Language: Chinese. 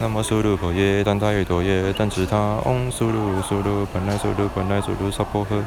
那么苏鲁婆耶，但它也多耶，但是它嗡苏鲁苏鲁本来苏鲁本来苏鲁娑婆诃。